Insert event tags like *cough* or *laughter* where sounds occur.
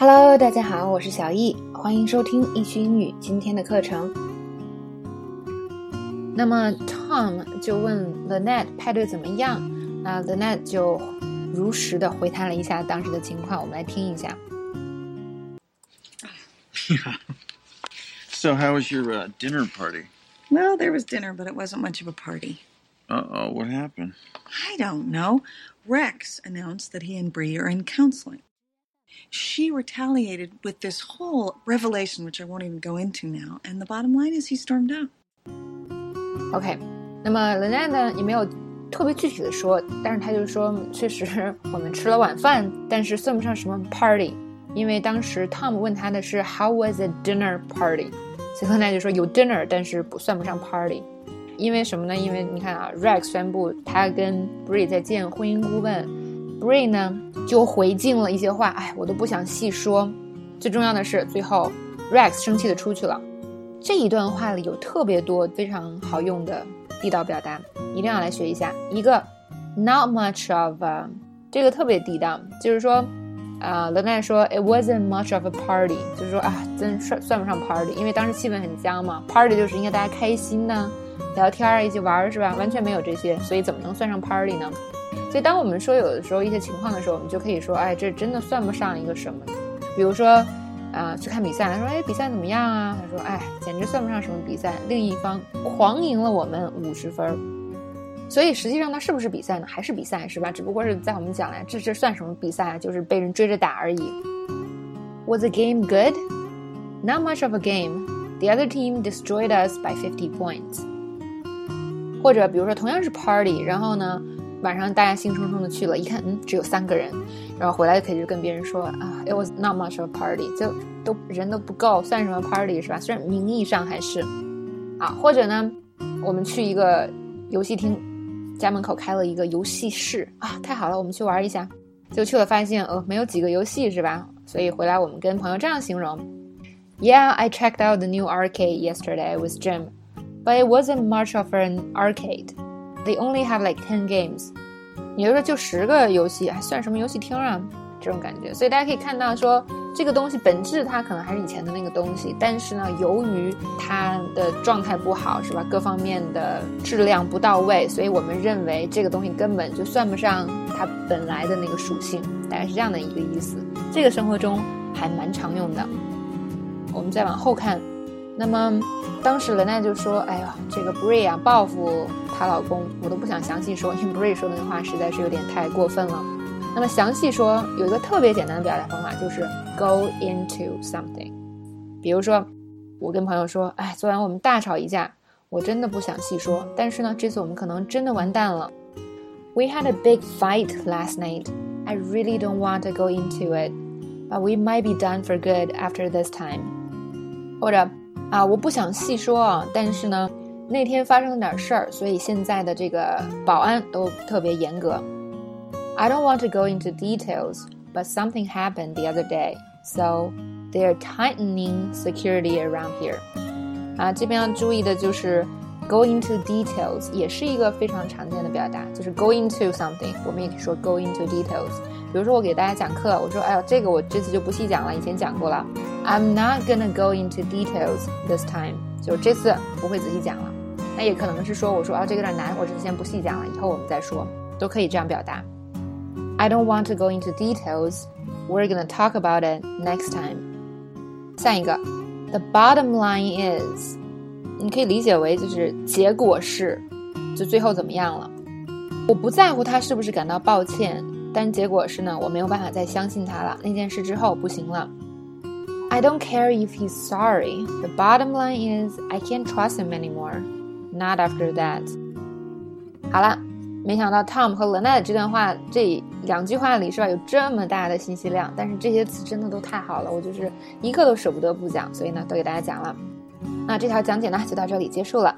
Hello，大家好，我是小易，欢迎收听易趣英语今天的课程。那么 Tom 就问 Lynette 派对怎么样？那 Lynette 就如实的回答了一下当时的情况，我们来听一下。 Yeah. So, *laughs* how was your uh, dinner party? Well, there was dinner, but it wasn't much of a party. Uh oh, what happened? I don't know. Rex announced that he and Bree are in counseling. She retaliated with this whole revelation, which I won't even go into now, and the bottom line is he stormed out. OK，那么 Lynette 呢也没有特别具体的说，但是他就说，确实我们吃了晚饭，但是算不上什么 party，因为当时 Tom 问他的是 How was the dinner party？所以 Lynette 就说有 dinner，但是不算不上 party。因为什么呢？因为你看啊，Rex 宣布他跟 Bree 在见婚姻顾问 ，Bree 呢就回敬了一些话，哎，我都不想细说。最重要的是，最后 Rex 生气的出去了。这一段话里有特别多非常好用的地道表达，一定要来学一下。一个 not much of，、这个特别地道，就是说，啊、呃，冷奈说 it wasn't much of a party，就是说啊，真算算不上 party，因为当时气氛很僵嘛。party 就是应该大家开心呐、聊天儿、一起玩儿是吧？完全没有这些，所以怎么能算上 party 呢？所以当我们说有的时候一些情况的时候，我们就可以说，哎，这真的算不上一个什么。比如说。啊、去看比赛，他说：“哎，比赛怎么样啊？”他说：“哎，简直算不上什么比赛。”另一方狂赢了我们五十分，所以实际上它是不是比赛呢？还是比赛是吧？只不过是在我们讲来，这这算什么比赛啊？就是被人追着打而已。Was the game good? Not much of a game. The other team destroyed us by fifty points. 或者比如说同样是 party，然后呢？晚上大家兴冲冲的去了，一看，嗯，只有三个人，然后回来就可以就跟别人说啊，it was not much of a party，就都人都不够，算什么 party 是吧？虽然名义上还是，啊，或者呢，我们去一个游戏厅，家门口开了一个游戏室啊，太好了，我们去玩一下，就去了发现，呃，没有几个游戏是吧？所以回来我们跟朋友这样形容，Yeah, I checked out the new arcade yesterday with Jim, but it wasn't much of an arcade. They only have like ten games，也就是说就十个游戏，还算什么游戏厅啊？这种感觉，所以大家可以看到说，这个东西本质它可能还是以前的那个东西，但是呢，由于它的状态不好，是吧？各方面的质量不到位，所以我们认为这个东西根本就算不上它本来的那个属性，大概是这样的一个意思。这个生活中还蛮常用的。我们再往后看。那么，当时雷奈就说：“哎呀，这个 Bree 啊，报复她老公，我都不想详细说，因为 Bree 说的那话实在是有点太过分了。那么详细说，有一个特别简单的表达方法，就是 go into something。比如说，我跟朋友说：‘哎，昨晚我们大吵一架，我真的不想细说，但是呢，这次我们可能真的完蛋了。We had a big fight last night. I really don't want to go into it, but we might be done for good after this time。’或者。”啊，我不想细说啊，但是呢，那天发生了点事儿，所以现在的这个保安都特别严格。I don't want to go into details, but something happened the other day, so they're tightening security around here. 啊，这边要注意的就是，go into details 也是一个非常常见的表达，就是 go into something，我们也可以说 go into details。比如说我给大家讲课，我说，哎呀，这个我这次就不细讲了，以前讲过了。I'm not gonna go into details this time，就这次不会仔细讲了。那也可能是说，我说啊，这个有点难，我这次先不细讲了，以后我们再说，都可以这样表达。I don't want to go into details. We're gonna talk about it next time. 下一个，the bottom line is，你可以理解为就是结果是，就最后怎么样了。我不在乎他是不是感到抱歉。但结果是呢，我没有办法再相信他了。那件事之后不行了。I don't care if he's sorry. The bottom line is I can't trust him anymore. Not after that. 好了，没想到 Tom 和 Lynette 这段话这两句话里是吧有这么大的信息量，但是这些词真的都太好了，我就是一个都舍不得不讲，所以呢都给大家讲了。那这条讲解呢就到这里结束了。